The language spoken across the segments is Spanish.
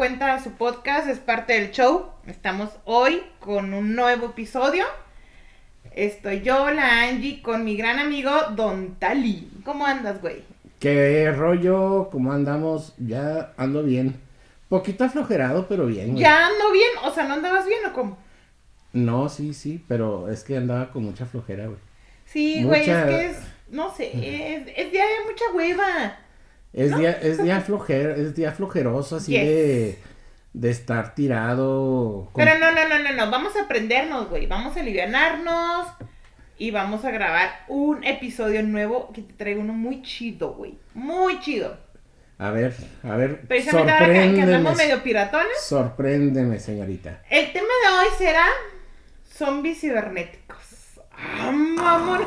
cuenta a su podcast, es parte del show. Estamos hoy con un nuevo episodio. Estoy yo, la Angie, con mi gran amigo Don Tali. ¿Cómo andas, güey? ¿Qué rollo? ¿Cómo andamos? Ya ando bien. Poquito aflojerado, pero bien. güey. ¿Ya ando bien? O sea, ¿no andabas bien o cómo? No, sí, sí, pero es que andaba con mucha flojera, güey. Sí, güey, es que es, no sé, es, es día de mucha hueva. Es día, es día flojero, es día flojeroso así Yes. de, de estar tirado. con- Pero no, no, no, no, no, vamos a aprendernos, güey, vamos a alivianarnos y vamos a grabar un episodio nuevo que te traigo uno muy chido, güey, muy chido. A ver, a ver, Precisamente ahora que, que andamos medio piratones, sorpréndeme, señorita. el tema de hoy será zombies cibernéticos. ¡Ah, mamón!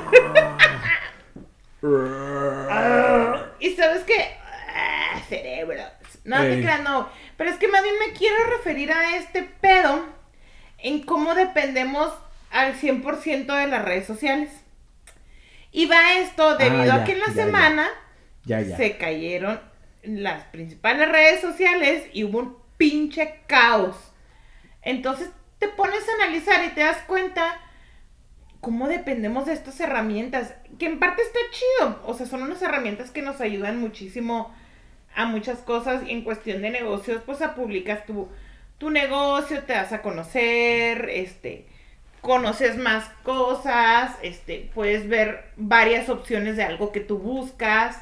Y sabes qué? Ah, cerebros. No te creas, no. Pero es que más bien me quiero referir a este pedo en cómo dependemos al 100% de las redes sociales. Y va esto debido Ah, a que en la ya, semana ya. se cayeron las principales redes sociales y hubo un pinche caos. Entonces te pones a analizar y te das cuenta cómo dependemos de estas herramientas, que en parte está chido, o sea, son unas herramientas que nos ayudan muchísimo a muchas cosas y en cuestión de negocios, pues a publicas tu, tu negocio, te das a conocer, este, conoces más cosas, este, puedes ver varias opciones de algo que tú buscas,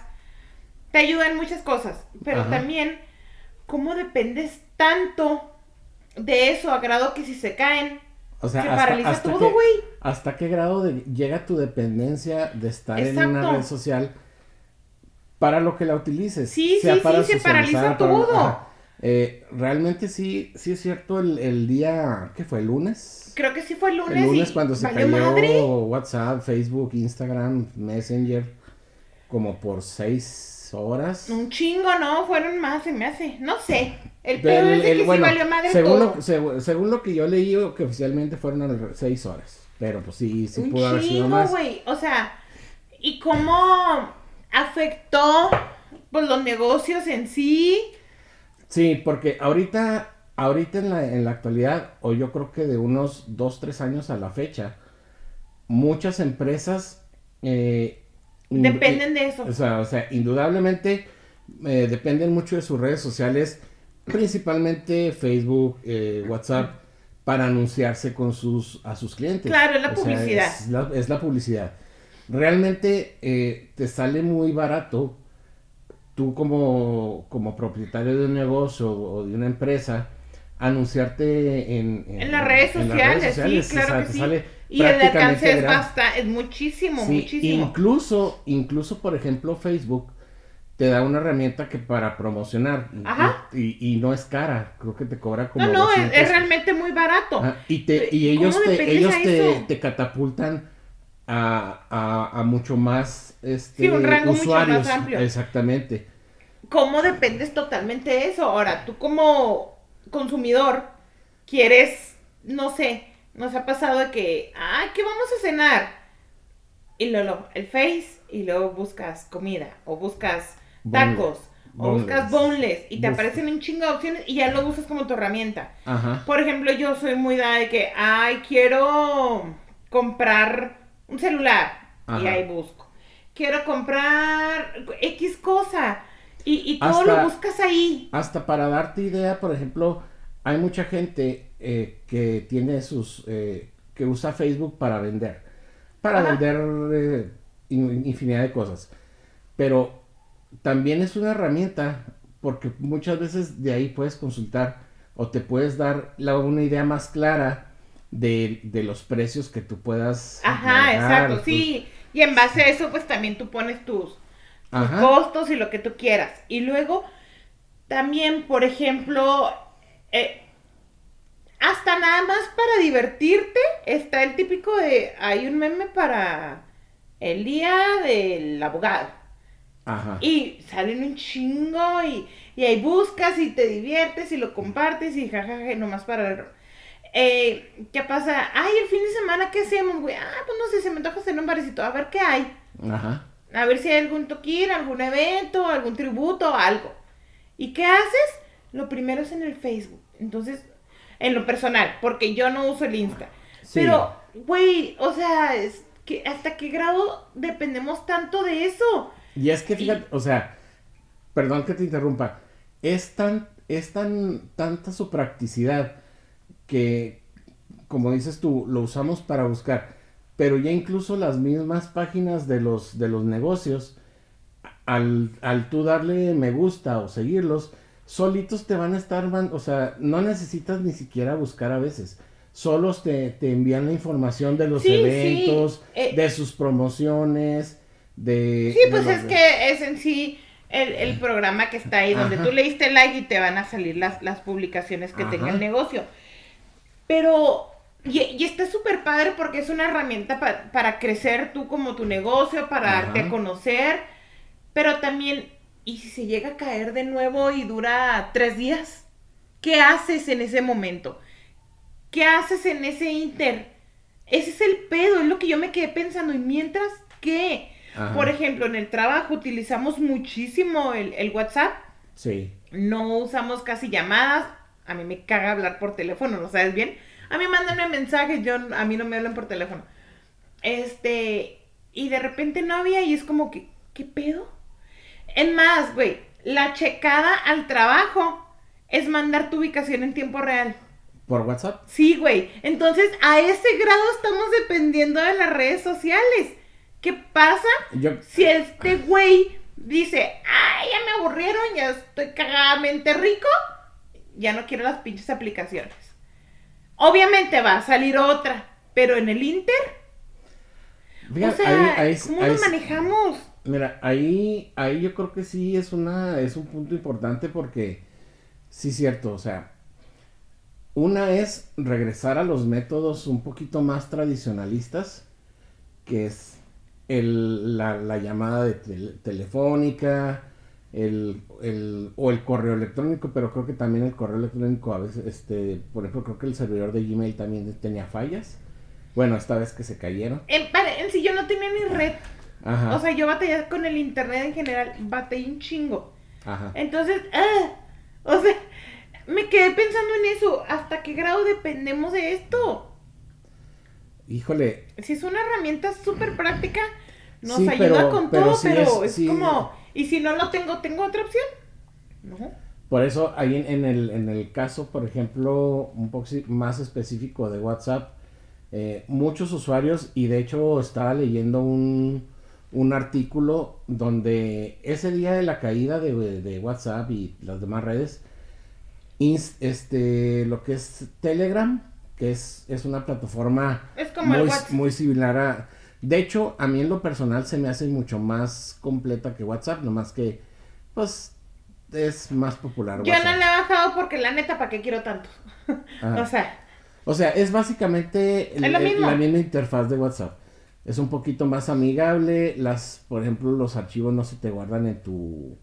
te ayudan muchas cosas, pero Ajá. también cómo dependes tanto de eso a grado que si se caen, O sea, se hasta, paraliza hasta todo, güey. ¿Hasta qué grado de- llega tu dependencia de estar en una red social para lo que la utilices? Sí, Sea sí, para sí, se paraliza para- todo. ajá. Eh, realmente sí, sí es cierto el, el día, ¿qué fue? ¿El lunes? Creo que sí fue el lunes. el lunes cuando se cayó madre. WhatsApp, Facebook, Instagram, Messenger, como por seis horas. Un chingo, no, fueron más, se me hace. No sé. El peor es de el- que bueno, sí valió madre según, todo. lo, según, según lo que yo leí, que oficialmente fueron seis horas. Pero pues sí, sí Un pudo haber sido más. güey. O sea, ¿y cómo afectó pues, los negocios en sí? Sí, porque ahorita, ahorita en la, en la actualidad, o yo creo que de unos dos, tres años a la fecha, muchas empresas eh, Dependen de eso. O sea, o sea, indudablemente eh, dependen mucho de sus redes sociales, principalmente Facebook, eh, WhatsApp, para anunciarse con sus a sus clientes. Claro, es la O sea, publicidad. es, la, es la publicidad. Realmente eh, te sale muy barato tú como, como propietario de un negocio o de una empresa anunciarte en, En las redes en las sociales, sociales, sí, claro o sea, que sí. sale Y el alcance es bastante, es muchísimo, Sí, muchísimo. Incluso, incluso, por ejemplo, Facebook te da una herramienta que para promocionar Ajá. y, y no es cara, creo que te cobra como No, no, es, 200. es realmente muy barato. Ajá, y te y ¿Cómo ellos te ellos te, te catapultan a, a, a mucho más este Sí, un rango mucho más usuarios, amplio. exactamente. ¿Cómo dependes totalmente de eso? Ahora, tú como consumidor quieres, no sé, nos ha pasado de que, ah, ¿qué vamos a cenar? Y luego el Face, y luego buscas comida, o buscas tacos, o buscas Boneless. y te aparecen un chingo de opciones y ya lo usas como tu herramienta. Ajá. Por ejemplo, yo soy muy dada de que, ay, quiero comprar un celular. Y ahí busco. Quiero comprar X cosa. Y, y todo Hasta- lo buscas ahí. Hasta para darte idea, por ejemplo, hay mucha gente eh, que tiene sus, eh, que usa Facebook para vender, para Ajá. vender eh, in- infinidad de cosas. Pero también es una herramienta porque muchas veces de ahí puedes consultar o te puedes dar la, una idea más clara de, de los precios que tú puedas. Ajá, exacto, tus- sí. Y en base a eso, pues también tú pones tus, costos y lo que tú quieras. Y luego, también, por ejemplo, eh, hasta nada más para divertirte, está el típico de, hay un meme para el día del abogado. Ajá. Y salen un chingo y, y ahí buscas y te diviertes y lo compartes y jajaja, y nomás para. Eh, ¿Qué pasa? Ay, el fin de semana, ¿qué hacemos, güey? Ah, pues no sé, se me antoja hacer un barecito, a ver qué hay. Ajá. A ver si hay algún toquín, algún evento, algún tributo, algo. ¿Y qué haces? Lo primero es en el Facebook. Entonces, en lo personal, porque yo no uso el Insta. Pero, güey, o sea, es que hasta qué grado dependemos tanto de eso. Y es que fíjate, o sea, perdón que te interrumpa, es tan, es tan, tanta su practicidad que, como dices tú, lo usamos para buscar, pero ya incluso las mismas páginas de los, de los negocios, al, al tú darle me gusta o seguirlos, solitos te van a estar, o sea, no necesitas ni siquiera buscar a veces. Solos te, te envían la información de los eventos, eh, de sus promociones, de... Sí, pues es que es en sí el, programa que está ahí, donde tú le diste like y te van a salir las, las publicaciones que tenga el negocio. Pero, y, está súper padre porque es una herramienta para crecer tú como tu negocio, para darte a conocer, pero también ¿Y si se llega a caer de nuevo y dura tres días? ¿Qué haces en ese momento? ¿Qué haces en ese inter? Ese es el pedo, es lo que yo me quedé pensando. ¿Y mientras qué? Por ejemplo, en el trabajo utilizamos muchísimo el, WhatsApp. Sí. No usamos casi llamadas. A mí me caga hablar por teléfono, ¿no sabes bien? A mí mándenme mensajes, yo, a mí no me hablan por teléfono. Este, y de repente no había y es como que, ¿qué pedo? En más, güey, la checada al trabajo es mandar tu ubicación en tiempo real. ¿Por WhatsApp? Sí, güey. Entonces, a ese grado estamos dependiendo de las redes sociales. ¿Qué pasa si este güey dice, ay, ya me aburrieron, ya estoy cagadamente rico, ya no quiero las pinches aplicaciones? Obviamente va a salir otra, pero en el Inter, o sea, ¿cómo lo manejamos? Mira, ahí, ahí yo creo que sí es una, es un punto importante porque sí es cierto, o sea, una es regresar a los métodos un poquito más tradicionalistas, que es el, la, llamada de telefónica, el, el, o el correo electrónico, pero creo que también el correo electrónico a veces, este, por ejemplo, creo que el servidor de Gmail también tenía fallas. Bueno, esta vez que se cayeron. En, en sí yo no tenía ni red. O sea, yo batallé con el internet en general, batallé un chingo. Ajá. Entonces, ah, o sea, me quedé pensando en eso. ¿Hasta qué grado dependemos de esto? Híjole. Si es una herramienta súper práctica, nos ayuda con todo, pero es, como, ¿y si no lo tengo, tengo otra opción? No. Por eso, ahí en, el, en el caso, por ejemplo, un poco más específico de WhatsApp, eh, muchos usuarios, y de hecho estaba leyendo un, un artículo donde ese día de la caída de, WhatsApp y las demás redes, este, lo que es Telegram, que es, es una plataforma muy, similar a... De hecho, a mí en lo personal se me hace mucho más completa que WhatsApp, nomás que, pues, es más popular. Yo no la he bajado porque la neta, ¿para qué quiero tanto? o sea... O sea, es básicamente la misma interfaz de WhatsApp es un poquito más amigable. Las, por ejemplo, los archivos no se te guardan en tu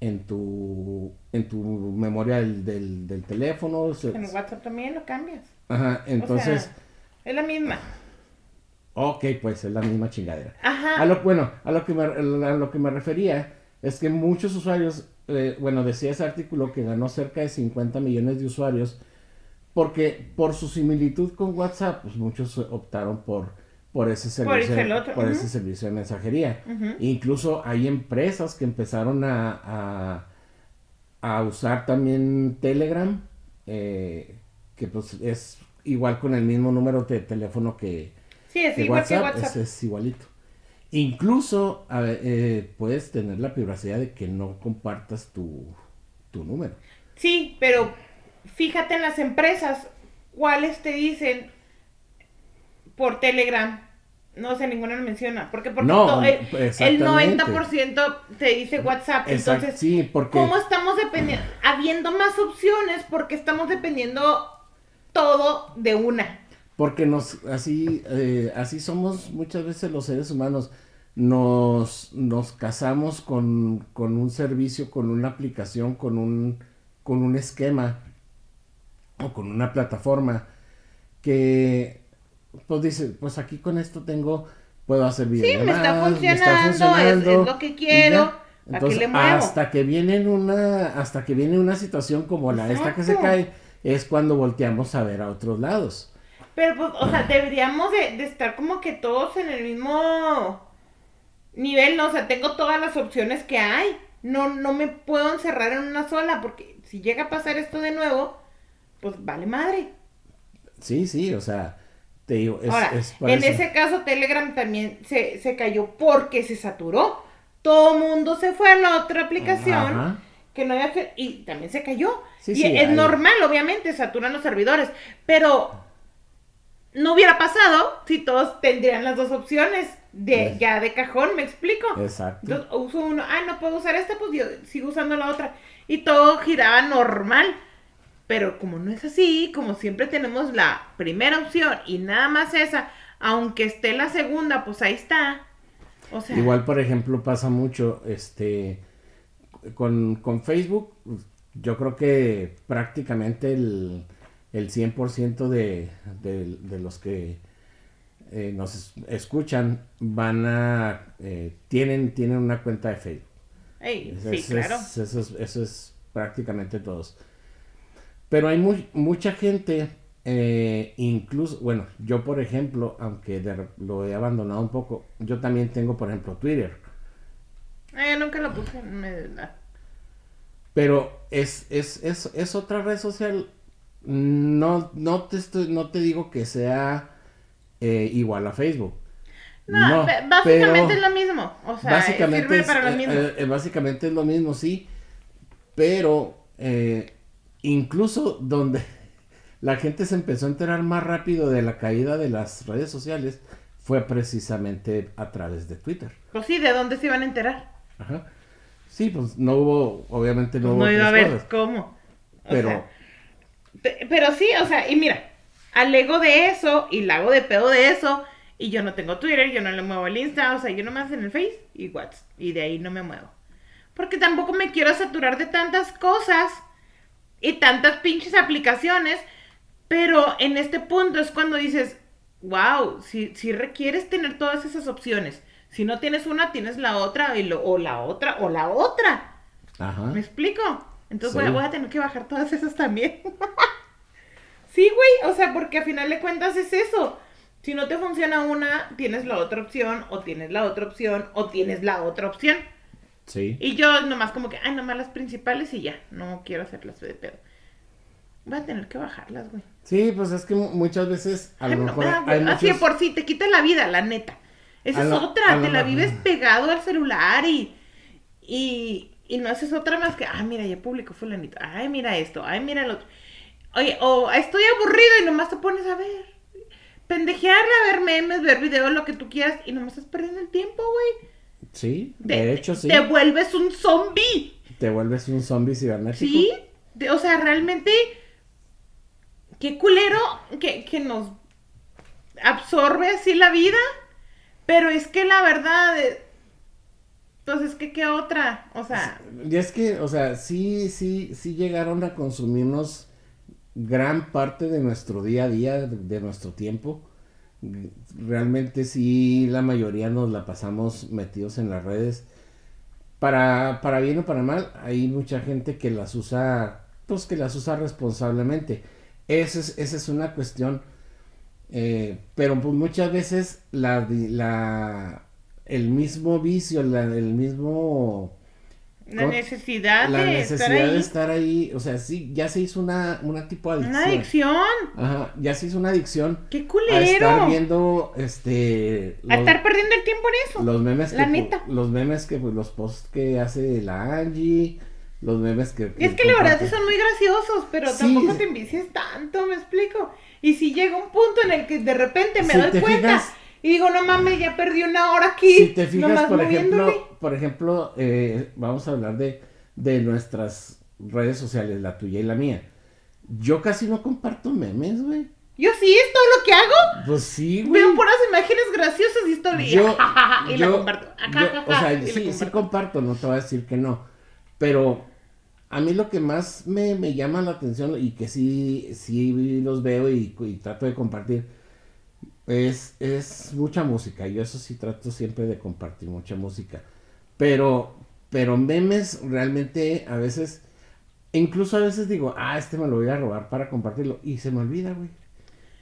en tu en tu memoria del, del, teléfono. En WhatsApp también lo cambias. Ajá, entonces. es la misma. Ok, pues es la misma chingadera. Ajá. A lo, bueno, a lo que me, a lo que me refería es que muchos usuarios, eh, bueno, decía ese artículo que ganó cerca de 50 millones de usuarios, porque por su similitud con WhatsApp, pues muchos optaron por por ese servicio, por, ese servicio de mensajería. Incluso hay empresas que empezaron a, a, usar también Telegram, eh, que pues es igual con el mismo número de teléfono que, sí, es igual WhatsApp, que WhatsApp. Es, igualito. Incluso eh, puedes tener la privacidad de que no compartas tu, tu número. Sí, pero fíjate en las empresas, ¿cuáles te dicen por Telegram. No sé, ninguna lo menciona. Porque, porque no, el, 90% te dice WhatsApp. Entonces, sí, porque... ¿cómo estamos dependiendo? Habiendo más opciones, porque estamos dependiendo todo de una. Porque nos, así, eh, así somos muchas veces los seres humanos. Nos, nos casamos con, con un servicio, con una aplicación, con un, con un esquema o con una plataforma que pues dice, pues aquí con esto tengo, puedo hacer videos. Sí, me está funcionando, Es, lo que quiero. Entonces, le muevo? hasta que viene en una, hasta que viene una situación como la esta que se Exacto. cae, es cuando volteamos a ver a otros lados. Pero pues, o sea, deberíamos de, de estar como que todos en el mismo nivel, ¿no? O sea, tengo todas las opciones que hay. No, no me puedo encerrar en una sola, porque si llega a pasar esto de nuevo, pues vale madre. Sí, sí, o sea, te digo, es, Ahora, es en eso. ese caso Telegram también se, se cayó porque se saturó. Todo mundo se fue a la otra aplicación Ajá. que no había que- y también se cayó. Sí, y sí, es normal, obviamente, saturan los servidores, pero no hubiera pasado si todos tendrían las dos opciones de ya de cajón, ¿me explico? Exacto. Entonces uso uno, ah, no puedo usar esta, pues yo sigo usando la otra. Y todo giraba normal. Pero como no es así, como siempre tenemos la primera opción y nada más esa, aunque esté la segunda, pues ahí está. O sea, Igual, por ejemplo, pasa mucho, este, con, con Facebook, yo creo que prácticamente el, el 100% de, de, de los que eh, nos es- escuchan van a, eh, tienen, tienen una cuenta de Facebook. sí, es- claro. eso, es, eso es prácticamente todos. Pero hay mu- mucha gente, eh, incluso, bueno, yo por ejemplo, aunque de lo he abandonado un poco, yo también tengo, por ejemplo, Twitter. Eh, nunca lo puse. me-. Pero es, es, es, es otra red social. No, no, te estoy, no te digo que sea eh, igual a Facebook. No, básicamente es lo mismo. O sea, básicamente sirve es, para lo eh, mismo. básicamente es lo mismo, sí. Pero eh, incluso donde la gente se empezó a enterar más rápido de la caída de las redes sociales fue precisamente a través de Twitter. Pues sí, ¿de dónde se iban a enterar? Ajá. Sí, pues no hubo, obviamente no Pues hubo no iba a ver cosas, cómo. O Pero sea, pero sí, o sea, y mira, alego de eso y la hago de pedo de eso. Y yo no tengo Twitter, yo no le muevo el Insta, o sea, yo nomás en el Face y WhatsApp. Y de ahí no me muevo. Porque tampoco me quiero saturar de tantas cosas y tantas pinches aplicaciones. Pero en este punto es cuando dices, wow, si, si requieres tener todas esas opciones. Si no tienes una, tienes la otra, y lo- o la otra, o la otra. ajá. ¿Me explico? Entonces Sí. voy, a, voy a tener que bajar todas esas también. sí, güey, o sea, porque a final de cuentas es eso. Si no te funciona una, tienes la otra opción, o tienes la otra opción, o tienes la otra opción. Sí. Y yo nomás como que, ay, nomás las principales y ya, no quiero hacerlas de pedo. Voy a tener que bajarlas, güey. Sí, pues es que mu- muchas veces a Ay, lo no, mejor ah, hay güey, Así de por sí, te quita la vida, la neta. Esa A es otra, te la vives pegado al celular y, y, y no haces otra más que, ay, mira, ya publicó fulanito, ay, mira esto, ay, mira el otro. Oye, o estoy aburrido y nomás te pones a ver, pendejearle, a ver memes, ver videos, lo que tú quieras, y nomás estás perdiendo el tiempo, güey. Sí, de hecho sí. Te vuelves un zombie. Te vuelves un zombie cibernético. Sí, de- o sea, realmente, qué culero que, que nos absorbe así la vida, pero es que la verdad, eh, pues es que qué otra, o sea, Y es que, o sea, sí, sí, sí llegaron a consumirnos gran parte de nuestro día a día, de, de nuestro tiempo. Realmente sí, la mayoría nos la pasamos metidos en las redes. Para, para bien o para mal, hay mucha gente que las usa, pues que las usa responsablemente. Esa es, esa es una cuestión. eh, pero pues muchas veces la, la, el mismo vicio, la, el mismo la necesidad la de necesidad estar ahí, de estar ahí, o sea, sí, ya se hizo una, una tipo de adicción. una adicción, Ajá, ya se hizo una adicción qué a estar culero, viendo, este, a los, estar perdiendo el tiempo en eso. los memes la que, neta. los memes que, pues, los posts que hace la Angie, los memes que... Es que la verdad son muy graciosos, pero Sí. tampoco te envicies tanto, me explico. Y si llega un punto en el que de repente me Si doy cuenta fijas- y digo, no mames, ya perdí una hora aquí. Si te fijas, nomás por moviéndole. ejemplo, por ejemplo, eh, vamos a hablar de, de nuestras redes sociales, la tuya y la mía. Yo casi no comparto memes, güey. Yo sí, es todo lo que hago. Pues sí, güey. Veo puras imágenes graciosas y estoy Yo, y la yo- comparto. yo- o sea, y la sí, sí comparto. comparto, no te voy a decir que no. Pero a mí lo que más me, me llama la atención y que sí, sí los veo y, y trato de compartir es, es mucha música. Yo eso sí trato siempre de compartir mucha música. Pero pero memes realmente a veces, incluso a veces digo, ah, este me lo voy a robar para compartirlo. Y se me olvida, güey.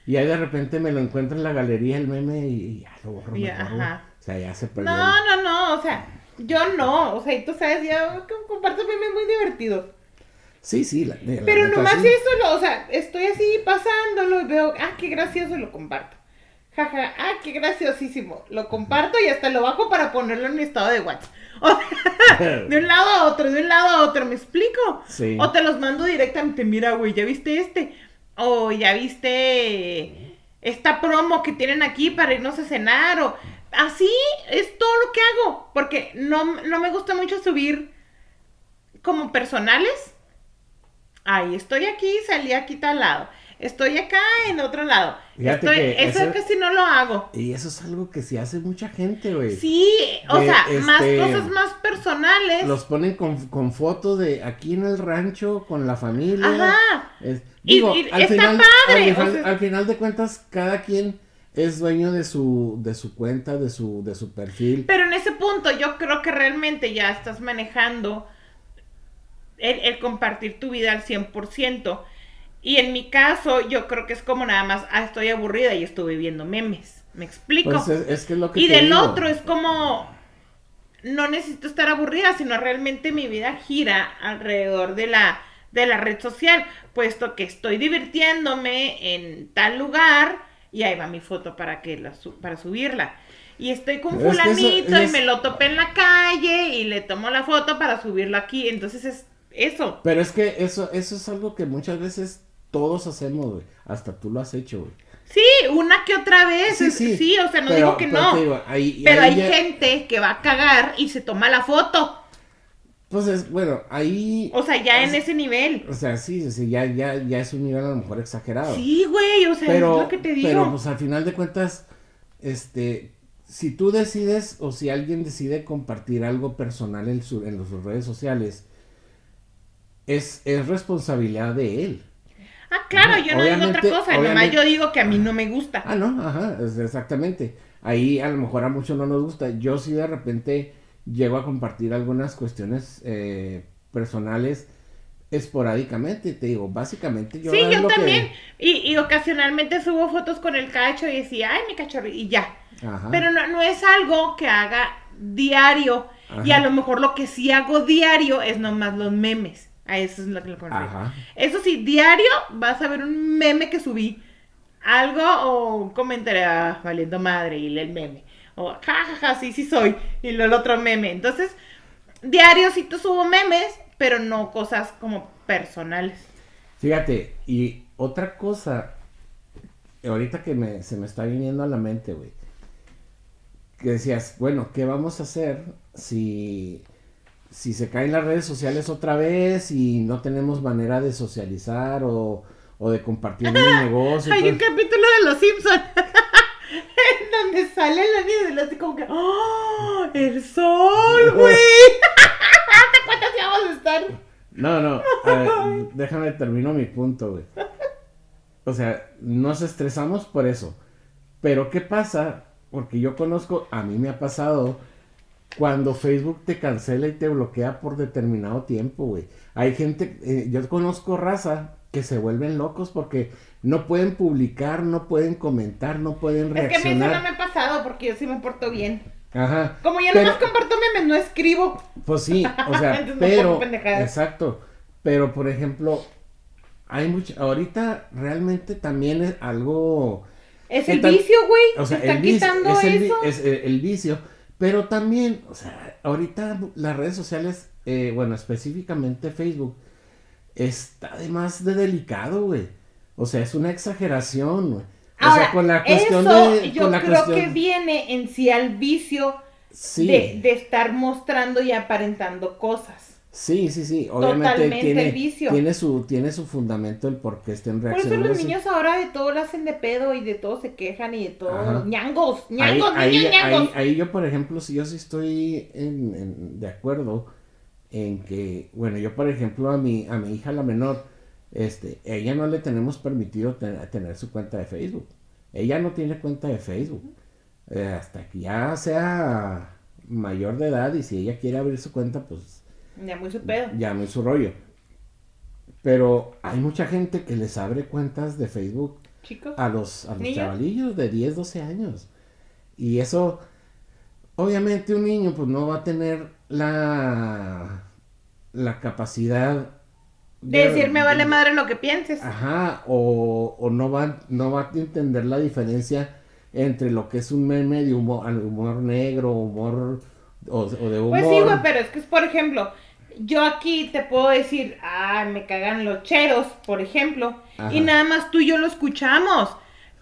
Y ahí de repente me lo encuentro en la galería el meme y, ya lo borro. Ya, mejor, ajá. O sea, ya se perdió. No, no, no, o sea, yo no, o sea, y tú sabes, yo com- comparto memes muy divertidos. Sí, sí. La, la Pero neta, nomás sí. eso, lo, o sea, estoy así pasándolo y veo, ah, qué gracioso, lo comparto. Jaja, ah, qué graciosísimo, lo comparto y hasta lo bajo para ponerlo en mi estado de WhatsApp. De un lado a otro, de un lado a otro, ¿me explico? Sí. O te los mando directamente, mira, güey, ¿ya viste este? O ya viste esta promo que tienen aquí para irnos a cenar, o así es todo lo que hago, porque no, no me gusta mucho subir como personales. Ay, estoy aquí, salí aquí tal lado. Estoy acá en otro lado. Fíjate Estoy- que eso eso- casi no lo hago. Y eso es algo que sí hace mucha gente, güey. Sí, o De, sea, más este, cosas más personales. Los ponen con, con fotos de aquí en el rancho, con la familia. Ajá. Es- Y- digo, y al, está final, padre, al, o final- sea- al final de cuentas, cada quien es dueño de su, de su cuenta, de su, de su perfil. Pero en ese punto yo creo que realmente ya estás manejando el, el compartir tu vida al 100%. Y en mi caso, yo creo que es como nada más, ah, estoy aburrida y estoy viendo memes. ¿Me explico? Pues es, es que es lo que y del digo. otro es como, no necesito estar aburrida, sino realmente mi vida gira alrededor de la, de la red social, puesto que estoy divirtiéndome en tal lugar y ahí va mi foto para, que la para subirla. Y estoy con Es que eso fulanito y me lo topé en la calle y le tomo la foto para subirlo aquí. Entonces es eso. Pero es que eso, eso es algo que muchas veces todos hacemos, güey. Hasta tú lo has hecho, güey. Sí, una que otra vez. Sí, sí. Sí, o sea, no Pero- digo que pero no. te digo, ahí- pero ahí hay ya- gente que va a cagar y se toma la foto. Pues es, bueno, ahí... O sea, ya en es- ese nivel. O sea, sí, sí, ya, ya, ya es un nivel a lo mejor exagerado. Sí, güey, o sea, pero, es lo que te digo. pero pues al final de cuentas, este, si tú decides o si alguien decide compartir algo personal en, su- en sus redes sociales, es, es responsabilidad de él. Ah, claro, yo no digo otra cosa, nomás yo digo que a mí no me gusta. Ah, no, ajá, exactamente. Ahí a lo mejor a muchos no nos gusta. Yo sí de repente llego a compartir algunas cuestiones eh, personales esporádicamente, te digo, básicamente yo sí, yo lo que- también. Y, y ocasionalmente subo fotos con el cacho y decía, ay, mi cachorro, y ya. Ajá. Pero no, no es algo que haga diario. Y Ajá. a lo mejor lo que sí hago diario es nomás los memes. A eso es lo que lo refiero. Ajá. Eso sí, diario vas a ver un meme que subí. Algo o un comentario ah, valiendo madre y lee el meme. O jajaja, sí, sí soy. Y luego el otro meme. Entonces, diario sí te subo memes, pero no cosas como personales. Fíjate, y otra cosa, ahorita que me, se me está viniendo a la mente, güey, que decías, bueno, ¿qué vamos a hacer si, si se caen las redes sociales otra vez y no tenemos manera de socializar o, o de compartir un negocio? Hay un capítulo de Los Simpsons en donde sale la niña y le hace como que ¡Oh! ¡El sol, güey! ¿Hasta cuántas vamos a estar? No, no, a ver, déjame termino mi punto, güey. O sea, nos estresamos por eso. Pero ¿qué pasa? Porque yo conozco, a mí me ha pasado cuando Facebook te cancela y te bloquea por determinado tiempo, güey. Hay gente, eh, yo conozco raza que se vuelven locos porque no pueden publicar, no pueden comentar, no pueden Es que a mí eso no reaccionar. me ha pasado porque yo sí me porto bien. Ajá. Como yo Pero- nomás comparto memes, no escribo. Pues sí, o sea, pero, exacto, pero por ejemplo, hay mucha, ahorita realmente también es algo, Es ¿Qué el vicio, güey. o sea, Se está el vicio, quitando es el, vi- eso. es el- el vicio, pero también, o sea, ahorita las redes sociales, eh, bueno, específicamente Facebook, está además de delicado, güey, o sea, es una exageración, güey. O Ahora, sea, con la cuestión eso de, yo con la creo cuestión, que viene en sí al vicio sí, de, de estar mostrando y aparentando cosas. Sí, sí, sí. Obviamente Totalmente tiene, el vicio. tiene su, tiene su fundamento el por qué estén Por eso reaccionando. los niños ahora de todo lo hacen de pedo y de todo se quejan y de todo. Ajá. ñangos, ñangos, ahí, niños ñangos. ahí- ahí yo, por ejemplo, si yo sí estoy en- en- de acuerdo en que, bueno, yo, por ejemplo, a mi, a mi hija la menor, este, ella no le tenemos permitido ten- tener su cuenta de Facebook. Ella no tiene cuenta de Facebook. Eh, hasta que ya sea mayor de edad y si ella quiere abrir su cuenta, pues Ya muy su pedo. ya muy su rollo. Pero hay mucha gente que les abre cuentas de Facebook Chicos. a los, a los Niños. chavalillos de 10, 12 años. Y eso, obviamente un niño pues no va a tener la, la capacidad De decir, me vale madre lo que pienses. Ajá, o, o no, va, no va a entender la diferencia entre lo que es un meme de humor, humor negro, humor o, o de humor. Pues sí, güey, pero es que es, por ejemplo, yo aquí te puedo decir, ah, me cagan los cheros, por ejemplo, Ajá. y nada más tú y yo lo escuchamos.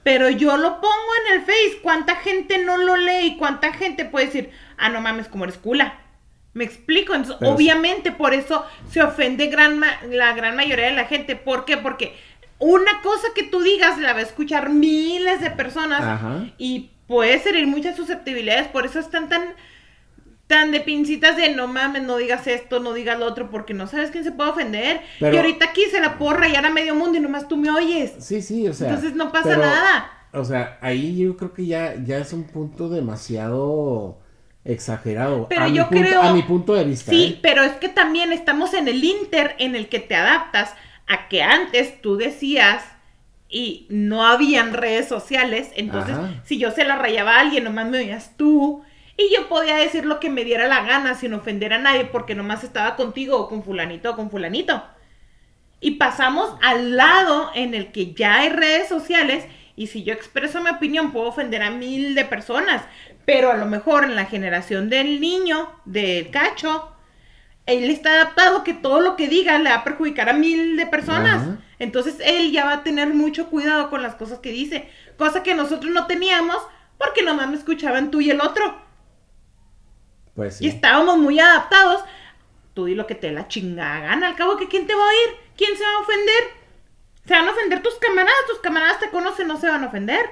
Pero yo lo pongo en el Face, ¿cuánta gente no lo lee y cuánta gente puede decir, ah, no mames, como eres cula? Me explico, entonces Pero obviamente por eso se ofende gran ma- la gran mayoría de la gente. ¿Por qué? Porque una cosa que tú digas la va a escuchar miles de personas Ajá. y puede herir muchas susceptibilidades, por eso están tan tan de pincitas de no mames, no digas esto, no digas lo otro, porque no sabes quién se puede ofender. Pero- y ahorita aquí se la puedo rayar a medio mundo y nomás tú me oyes. Sí, sí, o sea. Entonces no pasa pero, nada. O sea, ahí yo creo que ya, ya es un punto demasiado exagerado. Pero a yo mi punto, creo- A mi punto de vista. Sí, ¿eh? pero es que también estamos en el inter en el que te adaptas a que antes tú decías y no habían redes sociales, entonces Ajá. si yo se la rayaba a alguien, nomás me oías tú. Y yo podía decir lo que me diera la gana sin ofender a nadie porque nomás estaba contigo o con fulanito o con fulanito. Y pasamos al lado en el que ya hay redes sociales y si yo expreso mi opinión puedo ofender a mil de personas, pero a lo mejor en la generación del niño, del cacho, él está adaptado que todo lo que diga le va a perjudicar a mil de personas. Entonces él ya va a tener mucho cuidado con las cosas que dice, cosa que nosotros no teníamos porque nomás me escuchaban tú y el otro. Pues Y estábamos muy adaptados. Tú di lo que te la chingada gana. Al cabo que quién te va a oír, quién se va a ofender. Se van a ofender tus camaradas, tus camaradas te conocen, no se van a ofender.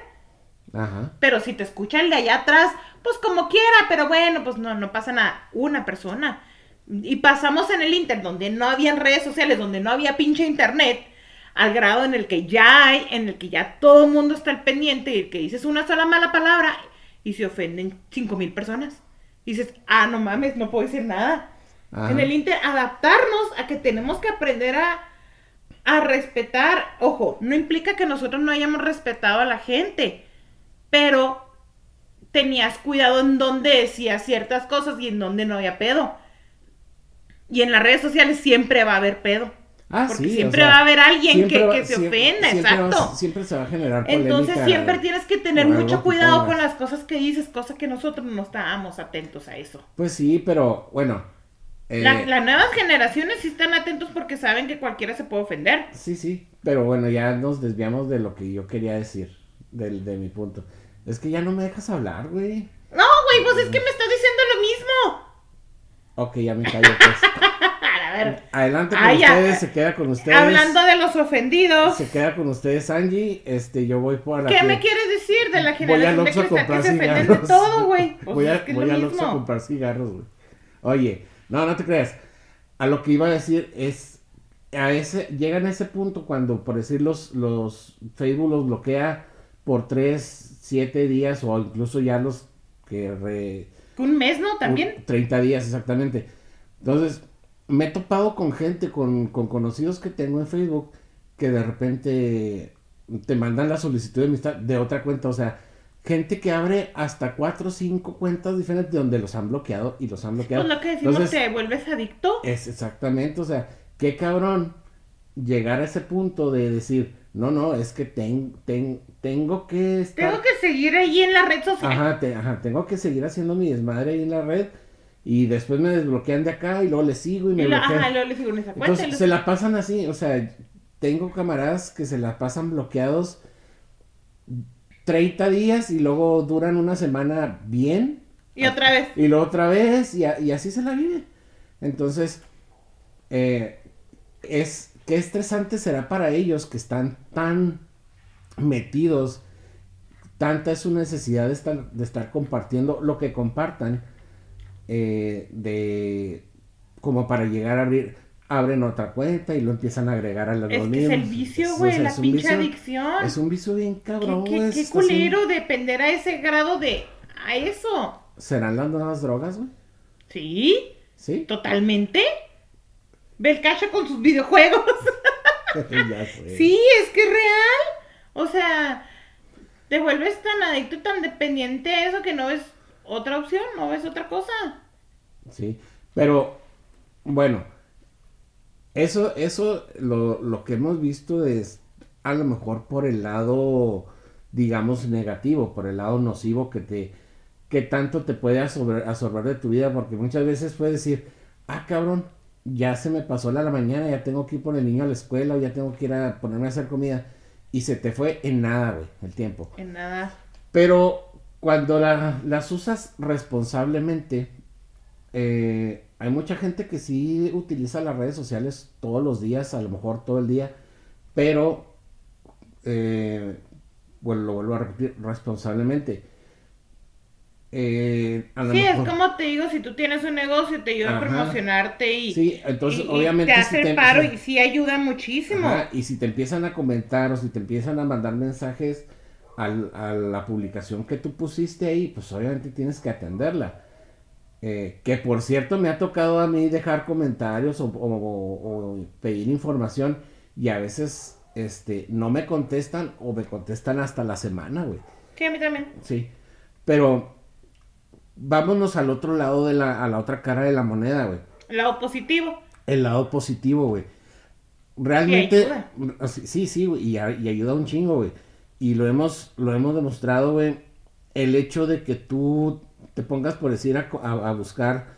Ajá. Pero si te escucha el de allá atrás, pues como quiera, pero bueno, pues no, no pasa nada. Una persona. Y pasamos en el Inter, donde no había redes sociales, donde no había pinche internet, al grado en el que ya hay, en el que ya todo el mundo está al pendiente y el que dices una sola mala palabra y se ofenden cinco mil personas. Y dices, ah, no mames, no puedo decir nada. Ajá. En el Inter, adaptarnos a que tenemos que aprender a, a respetar. Ojo, no implica que nosotros no hayamos respetado a la gente, pero tenías cuidado en dónde decías ciertas cosas y en dónde no había pedo. Y en las redes sociales siempre va a haber pedo. Ah, porque sí, o siempre sea, va a haber alguien que, va- que se siempre- ofenda, siempre va- exacto. siempre se va a generar polémica. Entonces siempre tienes que tener mucho cuidado con las cosas que dices, cosa que nosotros no estábamos atentos a eso. Pues sí, pero bueno. eh, La- las nuevas generaciones sí están atentos porque saben que cualquiera se puede ofender. Sí, sí, pero bueno, ya nos desviamos de lo que yo quería decir, del, de mi punto. Es que ya no me dejas hablar, güey. No, güey, pues es que me estás diciendo lo mismo. Ok, ya me callo, pues. A ver, Adelante con ustedes, se queda con ustedes. hablando de los ofendidos, Se queda con ustedes, Angie. Este, yo voy por la ¿qué que- me quieres decir de la Voy al generación de a cristal que comprar se ofenden de todo, güey? Pues voy a, es que voy a mismo. comprar cigarros, güey. Oye, no, no te creas. A lo que iba a decir es, a ese, llegan a ese punto cuando, por decir, los, los Facebook los bloquea por 3, 7 días o incluso ya los que re, Un mes, ¿no? También. un- 30 días exactamente. Entonces, me he topado con gente, con, con conocidos que tengo en Facebook, que de repente te mandan la solicitud de amistad de otra cuenta. O sea, gente que abre hasta 4 o 5 cuentas diferentes donde los han bloqueado y los han bloqueado. Pues lo que decimos, Entonces, te vuelves adicto. es exactamente, o sea, qué cabrón llegar a ese punto de decir, no, no, es que ten- ten- tengo que estar... Tengo que seguir ahí en la red social. Ajá, te- ajá, tengo que seguir haciendo mi desmadre ahí en la red y después me desbloquean de acá y luego le sigo y me Y bloquean. ajá, luego le sigo en esa cuenta. Entonces se la pasan así, o sea, tengo camaradas que se la pasan bloqueados 30 días y luego duran una semana bien Y otra vez. y luego otra vez y, a- y así se la vive. Entonces, eh, es qué estresante será para ellos que están tan metidos, tanta es su necesidad de estar, de estar compartiendo lo que compartan, eh, de como para llegar a abrir, abren otra cuenta y lo empiezan a agregar a los Es que es el vicio, o güey, sea, la pinche vicio- adicción. Es un vicio bien ¿Qué, cabrón, qué- qué está así. culero depender a ese grado de... A eso. ¿Serán las nuevas drogas, güey? Sí, Sí. totalmente. Ve el cacho con sus videojuegos. Sí, es que es real. O sea, te vuelves tan adicto y tan dependiente a eso que no ves otra opción, no ves otra cosa. Sí, pero bueno, eso, eso lo, lo que hemos visto es a lo mejor por el lado, digamos, negativo, por el lado nocivo que te, que tanto te puede absorber, absorber de tu vida, porque muchas veces puedes decir, ah, cabrón, ya se me pasó la, la mañana, ya tengo que ir por el niño a la escuela, o ya tengo que ir a ponerme a hacer comida, y se te fue en nada, güey, el tiempo. En nada. Pero cuando la- las usas responsablemente, eh, hay mucha gente que sí utiliza las redes sociales todos los días, a lo mejor todo el día, pero, eh, bueno, lo vuelvo a repetir, responsablemente. Eh, a Sí, es como te digo, si tú tienes un negocio, te ayuda a promocionarte y, Sí, entonces y- y obviamente te si hace te- el paro si- y sí ayuda muchísimo. Ajá, y si te empiezan a comentar o si te empiezan a mandar mensajes al- a la publicación que tú pusiste ahí, pues obviamente tienes que atenderla. Eh, que por cierto me ha tocado a mí dejar comentarios o, o- o- o pedir información y a veces este, no me contestan o me contestan hasta la semana, güey. Sí, a mí también. Sí, pero vámonos al otro lado de la, a la otra cara de la moneda, güey. El lado positivo. El lado positivo, güey. Realmente, sí, sí, sí, güey, y ayuda un chingo, güey. Y lo hemos, lo hemos demostrado, güey. El hecho de que tú te pongas por decir a, a- a buscar,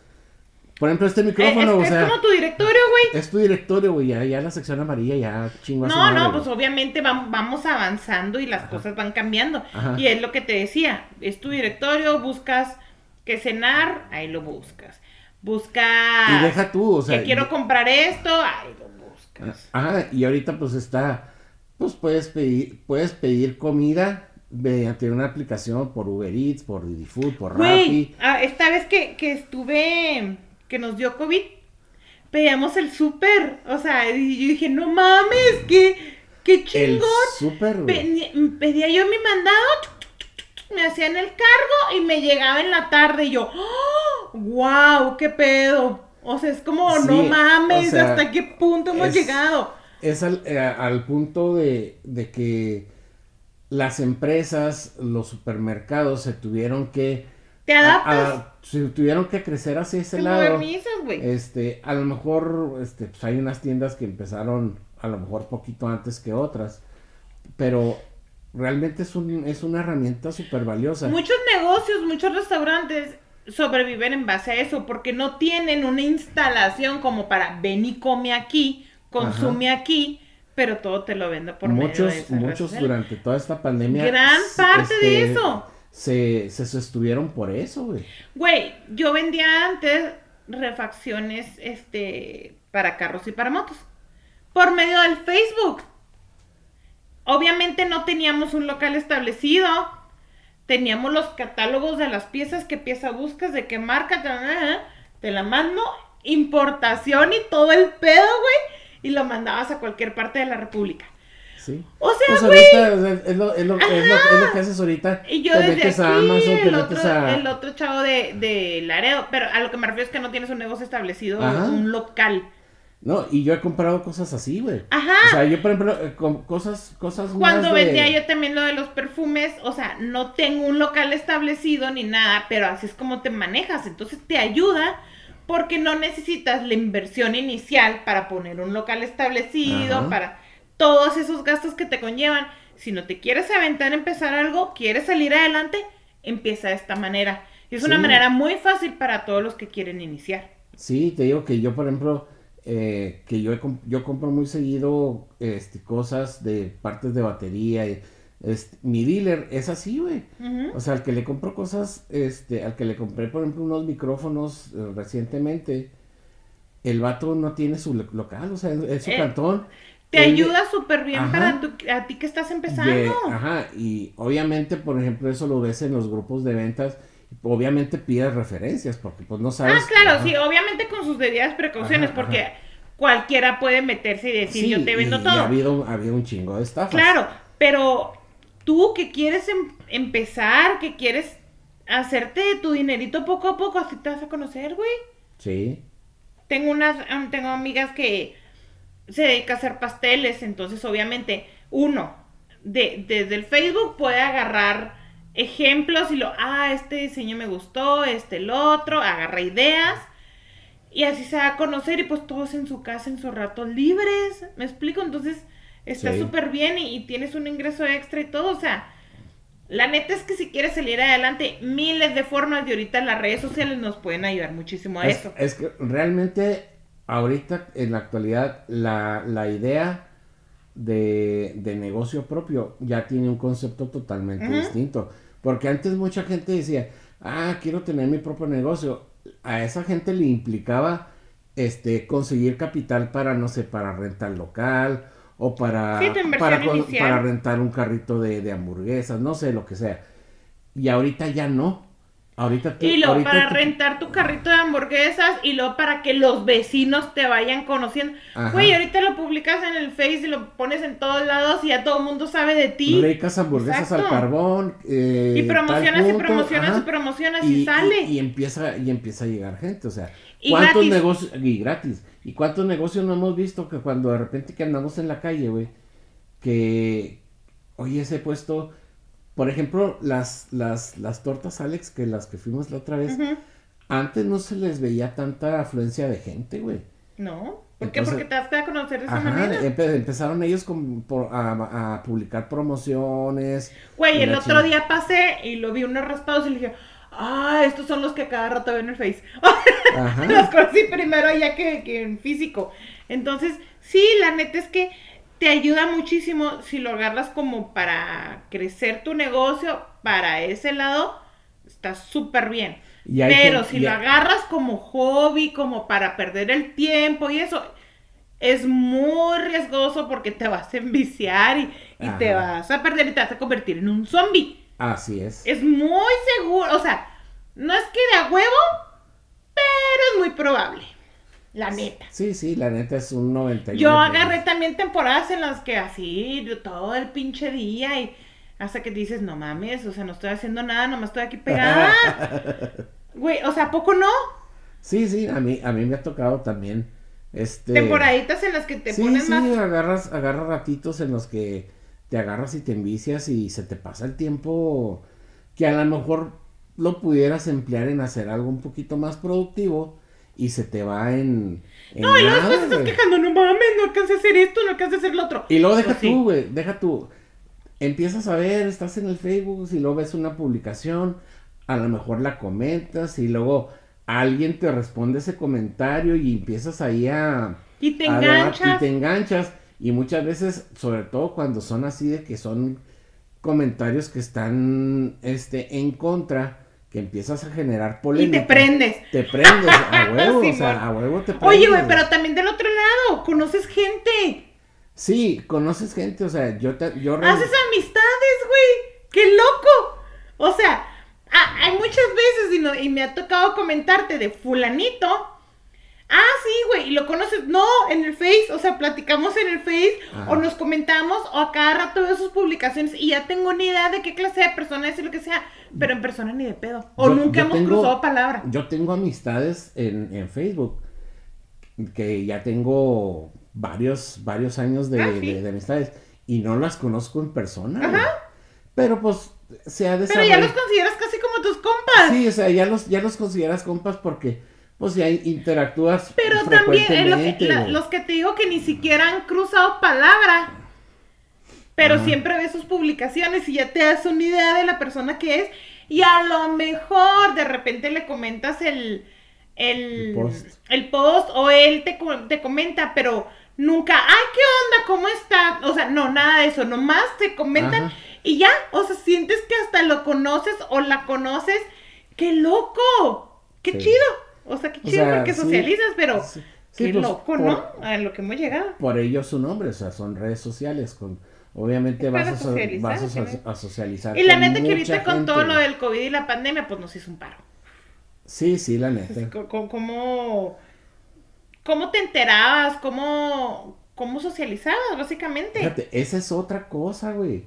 por ejemplo, este Eh, micrófono, es, o es sea, como tu directorio, güey. es tu directorio, güey, ya, ya la sección amarilla ya chingo No, madre, no, pues obviamente vam- vamos avanzando y las cosas van cambiando. Ajá. Y es lo que te decía, es tu directorio, buscas que cenar, ahí lo buscas. Buscas Y deja tú, o sea, que quiero comprar esto, ahí lo buscas. Ajá, y ahorita pues está, pues puedes pedir, puedes pedir comida mediante una aplicación por Uber Eats, por Didi Food, por Rappi. ah, esta vez que, que estuve, que nos dio COVID, pedíamos el súper. O sea, y yo dije, no mames, qué, qué El chingón. súper, güey. Pe- Pedía yo mi mandado, me hacían el cargo y me llegaba en la tarde y yo, wow, qué pedo. O sea, es como, Sí, no mames, o sea, ¿hasta qué punto hemos es- llegado? Es al, eh, al punto de, de que las empresas, los supermercados se tuvieron que... Te adaptas, a- se tuvieron que crecer hacia ese te lado. güey. Este, a lo mejor, este, pues hay unas tiendas que empezaron a lo mejor poquito antes que otras, pero realmente es un, es una herramienta súper valiosa. Muchos negocios, muchos restaurantes sobreviven en base a eso porque no tienen una instalación como para ven y come aquí, consume aquí, pero todo te lo vendo por medio de redes muchos durante toda esta pandemia. Gran parte de este, eso. Se, se sostuvieron por eso, güey. Güey, yo vendía antes refacciones este para carros y para motos por medio del Facebook. Obviamente no teníamos un local establecido. Teníamos los catálogos de las piezas, qué pieza buscas, de qué marca, te la mando, importación y todo el pedo, güey, y lo mandabas a cualquier parte de la República. Sí. O sea, Pues ahorita es, lo, es, lo, es, lo, es lo que haces ahorita. y yo te desde metes aquí, a Amazon, te el, metes otro, a... el otro chavo de, de Laredo, pero a lo que me refiero es que no tienes un negocio establecido, Ajá. un local. No, y yo he comprado cosas así, güey. Ajá. O sea, yo, por ejemplo, eh, con cosas, cosas Cuando de- vendía yo también lo de los perfumes, o sea, no tengo un local establecido ni nada, pero así es como te manejas. Entonces te ayuda porque no necesitas la inversión inicial para poner un local establecido, Ajá. para todos esos gastos que te conllevan. Si no te quieres aventar a empezar algo, quieres salir adelante, empieza de esta manera. Y es una manera muy fácil para todos los que quieren iniciar. Sí, te digo que yo, por ejemplo, eh, que yo, yo compro muy seguido este, cosas de partes de batería. y, este, mi dealer es así, güey. O sea, al que le compro cosas, este, al que le compré, por ejemplo, unos micrófonos eh, recientemente, el vato no tiene su lo- local, o sea, en su Eh, cantón. Te él- ayuda súper bien Ajá. para tu- a ti que estás empezando. de- ajá, y obviamente, por ejemplo, eso lo ves en los grupos de ventas. Obviamente pides referencias, porque pues no sabes. Ah, claro, ajá. sí, obviamente con sus debidas precauciones, Ajá, porque cualquiera puede meterse y decir Sí, yo te vendo y- y todo. ha habido, ha habido un chingo de estafas. Claro, pero tú que quieres em- empezar, que quieres hacerte tu dinerito poco a poco, así te vas a conocer, güey. Sí. Tengo unas, tengo amigas que se dedican a hacer pasteles, entonces obviamente uno de, desde el Facebook puede agarrar ejemplos y lo, ah, este diseño me gustó, este el otro, agarra ideas y así se va a conocer y pues todos en su casa en sus ratos libres, ¿me explico? Entonces está Sí. súper bien y, y tienes un ingreso extra y todo, o sea, la neta es que si quieres salir adelante, miles de formas y ahorita las redes sociales nos pueden ayudar muchísimo a Es, eso. es que realmente ahorita en la actualidad la, la idea de, de negocio propio ya tiene un concepto totalmente distinto. Porque antes mucha gente decía, ah, quiero tener mi propio negocio. A esa gente le implicaba este conseguir capital para, no sé, para rentar local o para, Sí, para, para rentar un carrito de, de hamburguesas, no sé, lo que sea. Y ahorita ya no. Ahorita tú- Y luego ahorita para tú- rentar tu carrito de hamburguesas y luego para que los vecinos te vayan conociendo. Ajá. Güey, ahorita lo publicas en el Face y lo pones en todos lados y ya todo el mundo sabe de ti. Ricas hamburguesas Exacto. al carbón. eh, Y promocionas y promocionas ajá. y promocionas y, sale. Y, empieza, y empieza a llegar gente, o sea, Y ¿cuántos negocios, y gratis, y cuántos negocios no hemos visto que cuando de repente que andamos en la calle, güey, que, oye, ese puesto, por ejemplo, las, las, las tortas Alex, que las que fuimos la otra vez, antes no se les veía tanta afluencia de gente, güey. No. ¿Por qué? Porque te das a conocer de esa Ajá, manera. empe- empezaron ellos con- por- a, a publicar promociones. Güey, el otro chingada. día pasé y lo vi unos raspados y le dije, ah, estos son los que cada rato veo en el Face. Ajá. Los conocí primero allá que, que en físico. Entonces, sí, la neta es que te ayuda muchísimo si lo agarras como para crecer tu negocio, para ese lado, está súper bien. Y Pero si lo agarras como hobby, como para perder el tiempo y eso, es muy riesgoso porque te vas a enviciar y, y te vas a perder y te vas a convertir en un zombie. Así es. Es muy seguro, o sea, no es que de a huevo, pero es muy probable. La neta. Sí, sí, la neta es un 99. Yo agarré también temporadas en las que así, todo el pinche día y hasta que dices, no mames, o sea, no estoy haciendo nada, nomás estoy aquí pegada. Güey, o sea, ¿a poco no? Sí, sí, a mí, a mí me ha tocado también. Este. Temporaditas en las que te sí, pones sí, más. agarras, agarras ratitos en los que te agarras y te envicias y se te pasa el tiempo que a lo mejor lo pudieras emplear en hacer algo un poquito más productivo y se te va en. en No, y luego después estás quejando, no mames, no alcancé a hacer esto, no alcancé a hacer lo otro. Y luego deja Pues sí. tú, güey, deja tú. Empiezas a ver, estás en el Facebook y luego ves una publicación, a lo mejor la comentas y luego alguien te responde ese comentario y empiezas ahí a... Y te a enganchas. Y te enganchas. Y muchas veces, sobre todo cuando son así de que son comentarios que están este, en contra, que empiezas a generar Y polémica. te prendes. Te prendes, a huevo, o sea, a huevo te prendes. Oye, güey, pero también del otro lado, conoces gente. Sí, conoces gente, o sea, yo te... Yo Haces amistades, güey. ¡Qué loco! O sea, a- hay muchas veces y, no- y me ha tocado comentarte de fulanito. Ah, sí, güey, y lo conoces. No, en el Face, o sea, platicamos en el Face Ajá. o nos comentamos o a cada rato veo sus publicaciones y ya tengo una idea de qué clase de persona es y lo que sea, pero en persona ni de pedo. O Yo- nunca yo hemos tengo- cruzado palabra. Yo tengo amistades en, en Facebook que ya tengo varios, varios años de, Ah, sí. de- de amistades y no las conozco en persona. güey. Pero pues se ha Pero ya desarrollado. los consideras casi como tus compas. Sí, o sea, ya los, ya los consideras compas porque pues ya interactúas Pero también es lo que- frecuentemente, la- güey. los que te digo que ni siquiera han cruzado palabra. Pero Ajá. siempre ves sus publicaciones y ya te das una idea de la persona que es. Y a lo mejor de repente le comentas el, el, El post. el post o él te, te comenta, pero nunca, ay, ¿qué onda? ¿Cómo está? O sea, no, nada de eso, nomás te comentan Ajá. y ya, o sea, sientes que hasta lo conoces o la conoces. ¡Qué loco! ¡Qué Sí. chido! O sea, qué O chido sea, porque sí. socializas, pero Sí, qué pues, loco, por- ¿no? A lo que hemos llegado. Por ello su nombre, o sea, son redes sociales con obviamente vas a, so- socializar, vas a, so- sí. a socializar Y la neta que ahorita con todo lo del COVID y la pandemia, pues nos hizo un paro. Sí, sí, la neta. ¿Cómo, cómo te enterabas? ¿Cómo, cómo socializabas, básicamente? Fíjate, esa es otra cosa, güey.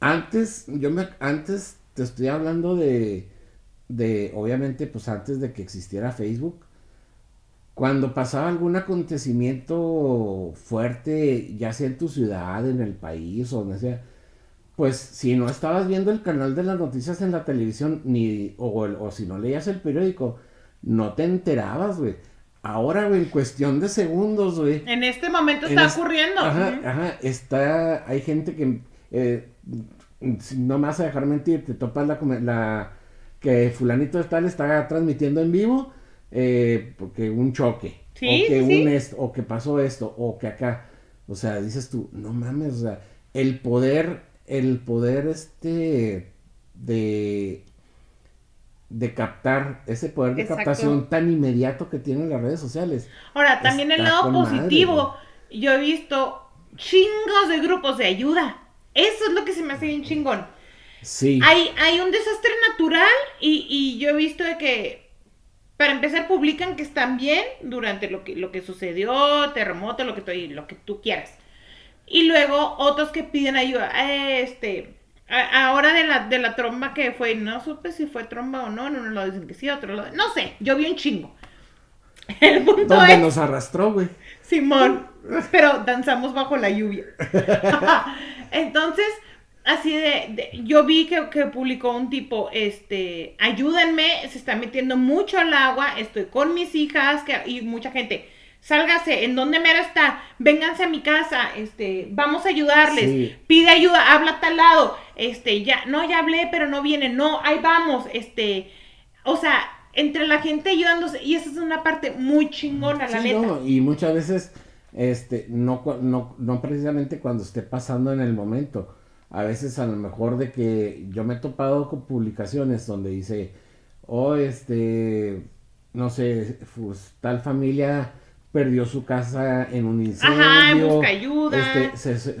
Antes, yo me, antes te estoy hablando de, de, obviamente, pues antes de que existiera Facebook, cuando pasaba algún acontecimiento fuerte, ya sea en tu ciudad, en el país o donde sea, pues si no estabas viendo el canal de las noticias en la televisión, ni, o, o si no leías el periódico, no te enterabas, güey. Ahora, güey, en cuestión de segundos, güey. En este momento está ocurriendo. Ajá, ajá, está, hay gente que, eh, no me vas a dejar mentir, te topas la, la que fulanito de tal está transmitiendo en vivo, eh, porque un choque, Sí, o que sí, un esto, o que pasó esto, o que acá, o sea, dices tú, no mames, o sea, el poder, el poder este de de captar ese poder de Exacto. captación tan inmediato que tienen las redes sociales. Ahora, también el lado madre, positivo. yo he visto chingos de grupos de ayuda. Eso es lo que se me hace bien chingón. Sí. Hay, hay un desastre natural y, y yo he visto de que, para empezar, publican que están bien durante lo que, lo que sucedió, terremoto, lo que, tú- lo que tú quieras. Y luego otros que piden ayuda. Eh, Este, a- ahora de la, de la tromba que fue, no supe si fue tromba o no, en uno lo dicen que sí, otro lo... No sé, yo vi un chingo. El punto Donde es... nos arrastró, güey. Simón, pero danzamos bajo la lluvia. Entonces, así de, de- yo vi que, que publicó un tipo, este, ayúdenme, se está metiendo mucho al agua, estoy con mis hijas, que, y mucha gente, sálgase, ¿en dónde mera está? Vénganse a mi casa, este, vamos a ayudarles, Sí. pide ayuda, habla a tal lado, este, ya, no, ya hablé, pero no viene, no, ahí vamos, este, o sea, entre la gente ayudándose, y esa es una parte muy chingona, la neta. no, y muchas veces, este, no, no, no precisamente cuando esté pasando en el momento. A veces a lo mejor de que yo me he topado con publicaciones donde dice, oh, este, no sé, pues, tal familia perdió su casa en un incendio. Ajá, busca ayuda. Este, se, se-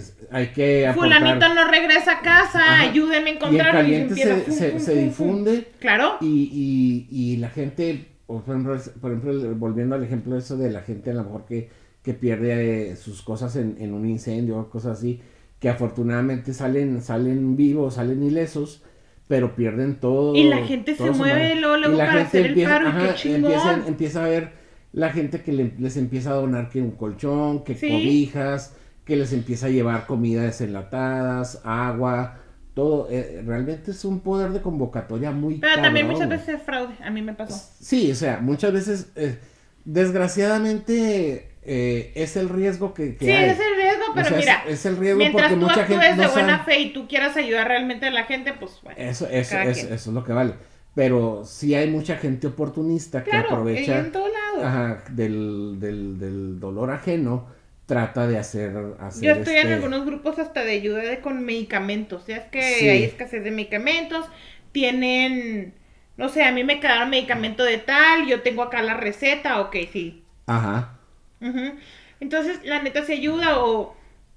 se- hay que Fulanito aportar. no regresa a casa, Ajá. ayúdenme a Y en encontrarlo. y caliente empieza, se, difunde Claro. y, y, y la gente, por ejemplo, es- por ejemplo, volviendo al ejemplo de eso de la gente a lo mejor que, que pierde eh, sus cosas en, en un incendio o cosas así, que afortunadamente salen, salen vivos, salen ilesos, pero pierden todo. Y la gente se mueve luego, luego Y la para gente hacer el paro, qué ajá, chingón. empiezan- empieza a ver la gente que le- les empieza a donar que un colchón, que Sí. cobijas, que les empieza a llevar comida desenlatadas, agua, todo. eh, realmente es un poder de convocatoria muy Pero también muchas veces es fraude. A mí me pasó. Sí, o sea, muchas veces, eh, desgraciadamente, eh, es el riesgo que, que Sí, hay. es el riesgo, O pero sea, es- mira, es, el riesgo mientras porque tú mucha actúes gente de no buena sabe. fe y tú quieras ayudar realmente a la gente, pues bueno. Eso, eso, eso, es lo que vale. Pero sí hay mucha gente oportunista que Claro, y aprovecha en todo lado. ajá, del, del, del dolor ajeno, trata de hacer... hacer Yo estoy en este- algunos grupos hasta de ayuda de, con medicamentos. Ya es que Sí. hay escasez de medicamentos. Tienen, no sé, a mí me quedaron medicamento de tal. Yo tengo acá la receta. Ok, sí. Ajá. Ujú. Entonces, la neta se ayuda o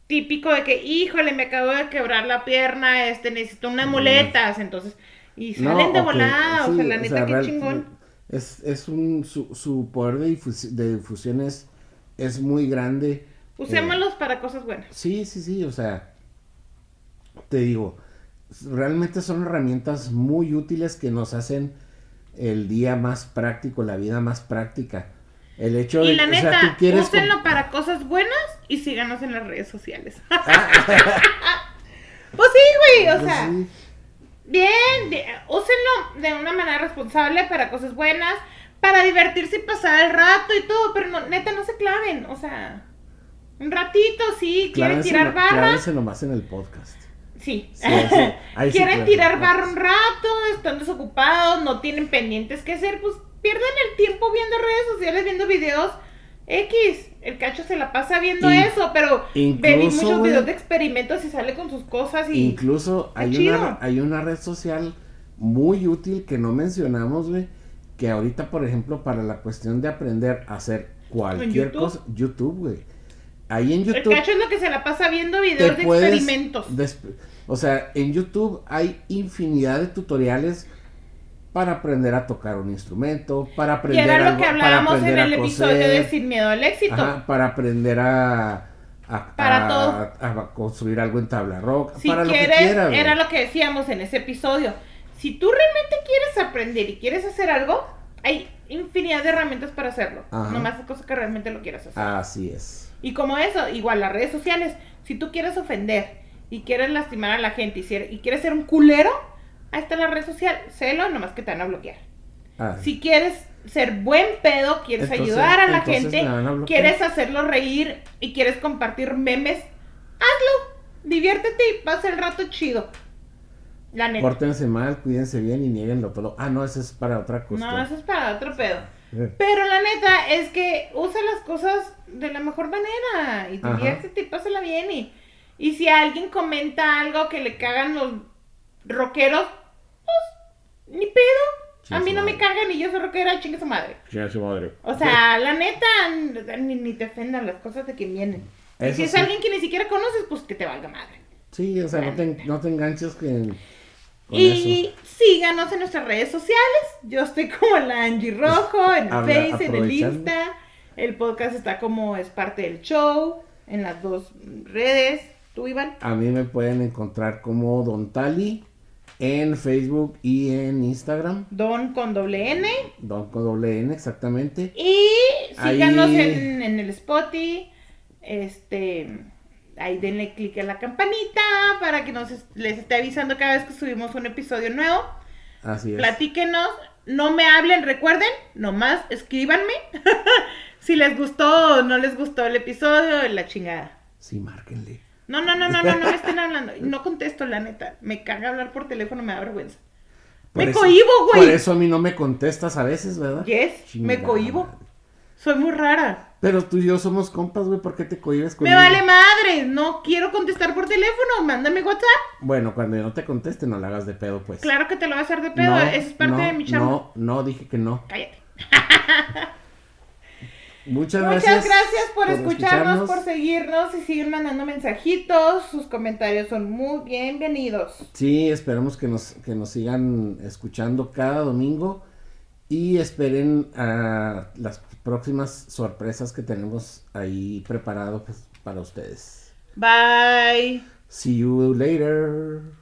típico de que, híjole, me acabo de quebrar la pierna, este, necesito unas muletas, entonces, y No, salen de volada, o sí, sea, la neta, qué real- chingón. Es, es un, su, su poder de, difus- de difusión es, es muy grande. Usémoslos para cosas buenas. Sí, sí, sí, o sea, te digo, realmente son herramientas muy útiles que nos hacen el día más práctico, la vida más práctica. El hecho de Y la o sea, neta, tú quieres úsenlo para cosas buenas y síganos en las redes sociales. Ah, pues sí, güey, o pues sea, sí. bien, de- úsenlo de una manera responsable para cosas buenas, para divertirse y pasar el rato y todo, pero no, neta, no se claven, o sea, un ratito, sí, quieren Clávense tirar barra. clávense nomás en el podcast. Sí. Sí, sí- Quieren tirar barro un rato, están desocupados, no tienen pendientes que hacer, pues pierden el tiempo viendo redes sociales, viendo videos X. El cacho se la pasa viendo In- eso, pero ve incluso, muchos güey, videos de experimentos y sale con sus cosas y... Incluso hay chido. una, hay una red social muy útil que no mencionamos, güey, que ahorita, por ejemplo, para la cuestión de aprender a hacer cualquier YouTube? cosa, YouTube, güey. Ahí en el YouTube cacho es lo que se la pasa viendo videos de experimentos. o sea, en YouTube hay infinidad de tutoriales para aprender a tocar un instrumento, para Y aprender era lo algo- que para hablábamos en a el episodio coser. de Sin Miedo al Éxito. Ajá, para aprender a, a, Para a- todo. a construir algo en tabla rock, Si para lo quieres, que era lo que decíamos en ese episodio. si tú realmente quieres aprender y quieres hacer algo, hay infinidad de herramientas para hacerlo. Ajá. Nomás es cosa que realmente lo quieras hacer. Así es. Y como eso, igual las redes sociales, si tú quieres ofender y quieres lastimar a la gente y, ser- y quieres ser un culero, ahí está la red social, celo, nomás que te van a bloquear. Ah, Si quieres ser buen pedo, quieres Entonces- ayudar a la gente, a quieres hacerlo reír y quieres compartir memes, hazlo. Diviértete y pasa el rato chido. La neta. Pórtense mal, cuídense bien y nieguenlo todo. Ah, no, eso es para otra cuestión. No, eso es para otro pedo. Pero la neta es que usa las cosas de la mejor manera y Ajá. diviértete y pásala bien. Y, y si alguien comenta algo que le cagan los rockeros, ni pedo. A Chingue mí no me madre. cagan y yo soy rockera, chingue su madre. chinga su madre. O sea, la neta, ni, ni te ofendan las cosas de que vienen. Y si es sí. alguien que ni siquiera conoces, pues que te valga madre. Sí, o sea, no te, no te enganches que- y eso. síganos en nuestras redes sociales. Yo estoy como la Angie Rojo, en el Habla- Face, en el. Insta. El podcast está como es parte del show, en las dos redes. ¿Tú, Iván? A mí me pueden encontrar como Don Tali en Facebook y en Instagram. Don con doble N. Don con doble N, exactamente. Y síganos Ahí- en, en el Spotify. Este. Ahí denle click a la campanita para que nos es- les esté avisando cada vez que subimos un episodio nuevo. Así es. Platíquenos, no me hablen, recuerden, nomás escríbanme si les gustó o no les gustó el episodio, la chingada. Sí, márquenle. No, no, no, no, no, no me estén hablando. No contesto, la neta. Me caga hablar por teléfono, me da vergüenza. Por me eso- cohibo, Por güey. eso a mí no me contestas a veces, ¿verdad? Yes, me Chingada cohibo. madre. Soy muy rara. Pero tú y yo somos compas, güey, ¿por qué te cohibes Me conmigo? vale madre. No quiero contestar por teléfono. Mándame WhatsApp. Bueno, cuando yo no te conteste, no la hagas de pedo, pues. Claro que te lo voy a hacer de pedo. No, Eso es parte no, de mi chamba. No, no, dije que no. Cállate. Muchas Muchas gracias. gracias, por, escucharnos, por seguirnos y seguir mandando mensajitos. Sus comentarios son muy bienvenidos. Sí, esperamos que nos, que nos sigan escuchando cada domingo y esperen a las próximas sorpresas que tenemos ahí preparado pues, para ustedes. Bye. See you later.